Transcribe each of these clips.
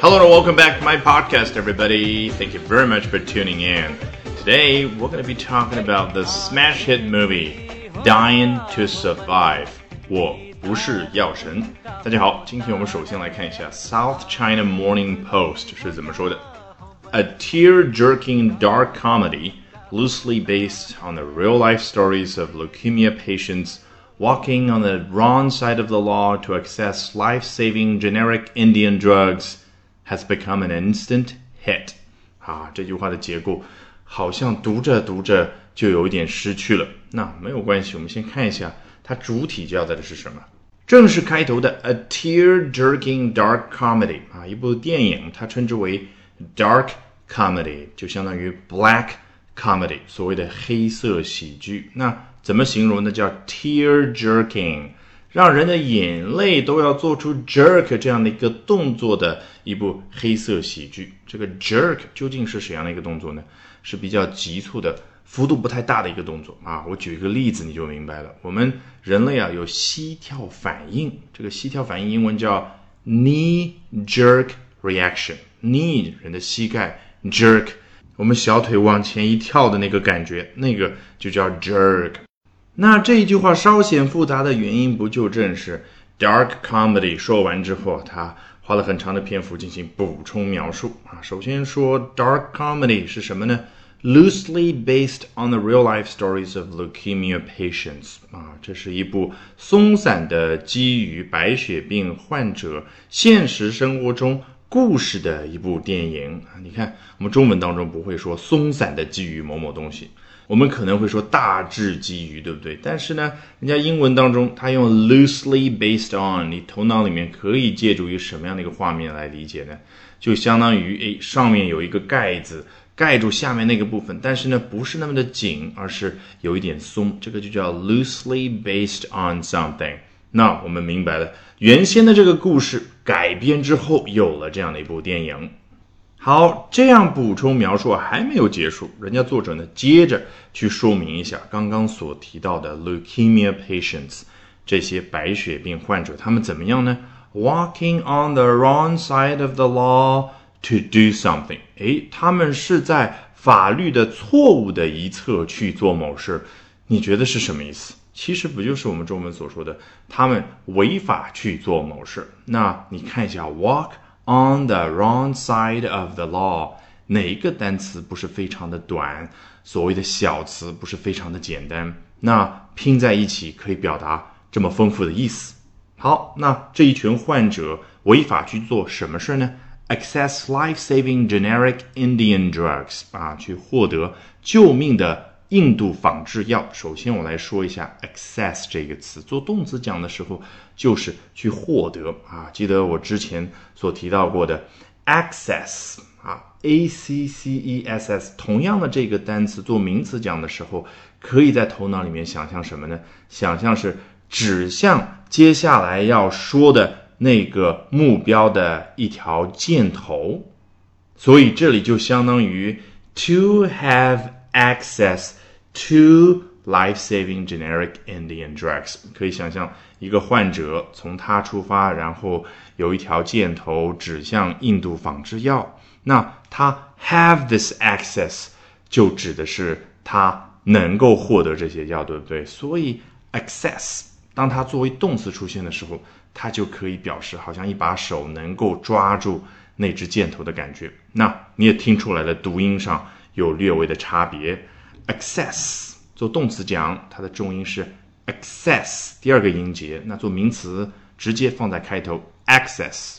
Hello and welcome back to my podcast, everybody. Thank you very much for tuning in. Today, we're going to be talking about the smash hit movie Dying to Survive. 我不是药神。大家好，今天我们首先来看一下 South China Morning Post 是怎么说的。A tear-jerking dark comedy loosely based on the real-life stories of leukemia patients walking on the wrong side of the law to access life-saving generic Indian drugs has become an instant hit. 啊，这句话的结构好像读着读着就有一点失去了。那没有关系，我们先看一下它主体交代的是什么。正式开头的 a tear-jerking dark comedy 啊，一部电影，它称之为 dark comedy，就相当于 black comedy，所谓的黑色喜剧。那怎么形容呢？叫 tear-jerking，让人的眼泪都要做出 jerk 这样的一个动作的一部黑色喜剧。这个 jerk 究竟是怎样的一个动作呢？是比较急促的。幅度不太大的一个动作啊，我举一个例子你就明白了。我们人类啊有膝跳反应，这个膝跳反应英文叫 knee jerk reaction。knee 人的膝盖 jerk，我们小腿往前一跳的那个感觉，那个就叫 jerk。那这一句话稍显复杂的原因，不就正是 dark comedy 说完之后，他花了很长的篇幅进行补充描述啊。首先说 dark comedy 是什么呢？Loosely based on the real-life stories of leukemia patients，啊，这是一部松散的基于白血病患者现实生活中故事的一部电影啊。你看，我们中文当中不会说松散的基于某某东西，我们可能会说大致基于，对不对？但是呢，人家英文当中他用 loosely based on，你头脑里面可以借助于什么样的一个画面来理解呢？就相当于诶，上面有一个盖子。盖住下面那个部分，但是呢，不是那么的紧，而是有一点松，这个就叫 loosely based on something。那我们明白了，原先的这个故事改编之后，有了这样的一部电影。好，这样补充描述还没有结束，人家作者呢，接着去说明一下刚刚所提到的 leukemia patients 这些白血病患者，他们怎么样呢？Walking on the wrong side of the law。To do something，诶，他们是在法律的错误的一侧去做某事，你觉得是什么意思？其实不就是我们中文所说的，他们违法去做某事？那你看一下，walk on the wrong side of the law，哪一个单词不是非常的短？所谓的小词不是非常的简单？那拼在一起可以表达这么丰富的意思。好，那这一群患者违法去做什么事呢？Access life-saving generic Indian drugs 啊，去获得救命的印度仿制药。首先，我来说一下 access 这个词，做动词讲的时候就是去获得啊。记得我之前所提到过的 access 啊，a c c e s s，同样的这个单词做名词讲的时候，可以在头脑里面想象什么呢？想象是指向接下来要说的。那个目标的一条箭头，所以这里就相当于 to have access Two life-saving generic Indian drugs。可以想象一个患者从他出发，然后有一条箭头指向印度仿制药。那他 have this access 就指的是他能够获得这些药，对不对？所以 access 当它作为动词出现的时候。它就可以表示好像一把手能够抓住那只箭头的感觉。那你也听出来了，读音上有略微的差别。Access 做动词讲，它的重音是 access 第二个音节。那做名词直接放在开头 access。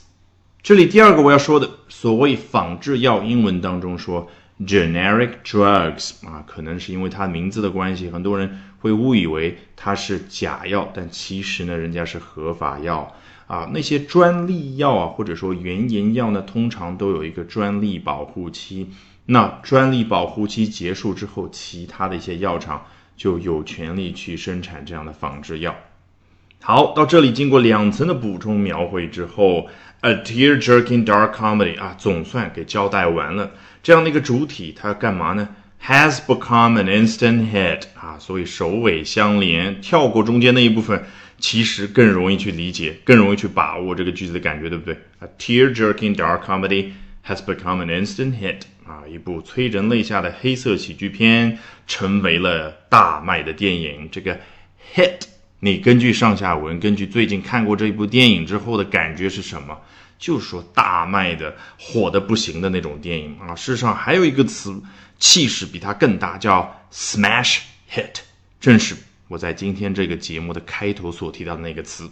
这里第二个我要说的，所谓仿制药，英文当中说 generic drugs 啊，可能是因为它名字的关系，很多人。会误以为它是假药，但其实呢，人家是合法药啊。那些专利药啊，或者说原研药呢，通常都有一个专利保护期。那专利保护期结束之后，其他的一些药厂就有权利去生产这样的仿制药。好，到这里经过两层的补充描绘之后，a tear-jerking dark comedy 啊，总算给交代完了。这样的一个主体，它要干嘛呢？Has become an instant hit 啊，所以首尾相连，跳过中间那一部分，其实更容易去理解，更容易去把握这个句子的感觉，对不对？A tear-jerking dark comedy has become an instant hit。啊，一部催人泪下的黑色喜剧片成为了大卖的电影。这个 hit，你根据上下文，根据最近看过这部电影之后的感觉是什么？就说大卖的、火的不行的那种电影啊。事实上还有一个词，气势比它更大，叫 smash hit，正是。我在今天这个节目的开头所提到的那个词。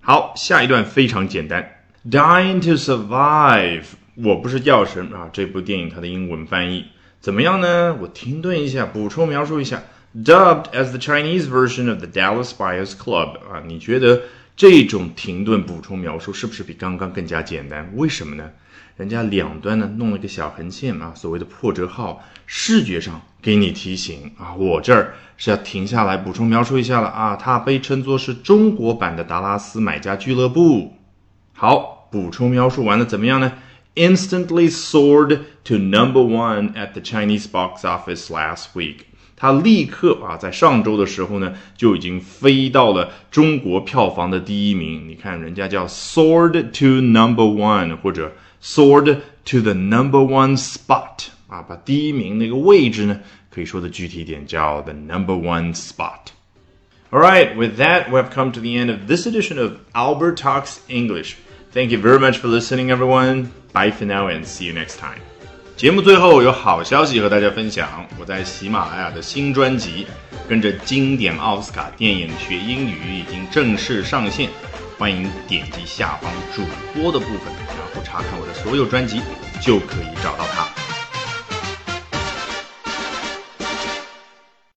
好，下一段非常简单，Dying to Survive。我不是药神啊，这部电影它的英文翻译怎么样呢？我停顿一下，补充描述一下，Dubbed as the Chinese version of the Dallas Buyers Club 啊，你觉得这种停顿补充描述是不是比刚刚更加简单？为什么呢？人家两端呢弄了个小横线啊，所谓的破折号，视觉上给你提醒啊。我这儿是要停下来补充描述一下了啊。它被称作是中国版的达拉斯买家俱乐部。好，补充描述完了，怎么样呢？Instantly soared to number one at the Chinese box office last week。它立刻啊，在上周的时候呢，就已经飞到了中国票房的第一名。你看，人家叫 soared to number one，或者。soared to the number one spot 啊，把第一名那个位置呢，可以说的具体点叫 the number one spot. All right, with that, we have come to the end of this edition of Albert Talks English. Thank you very much for listening, everyone. Bye for now and see you next time. 节目最后有好消息和大家分享，我在喜马拉雅的新专辑《跟着经典奥斯卡电影学英语》已经正式上线。欢迎点击下方主播的部分，然后查看我的所有专辑，就可以找到它。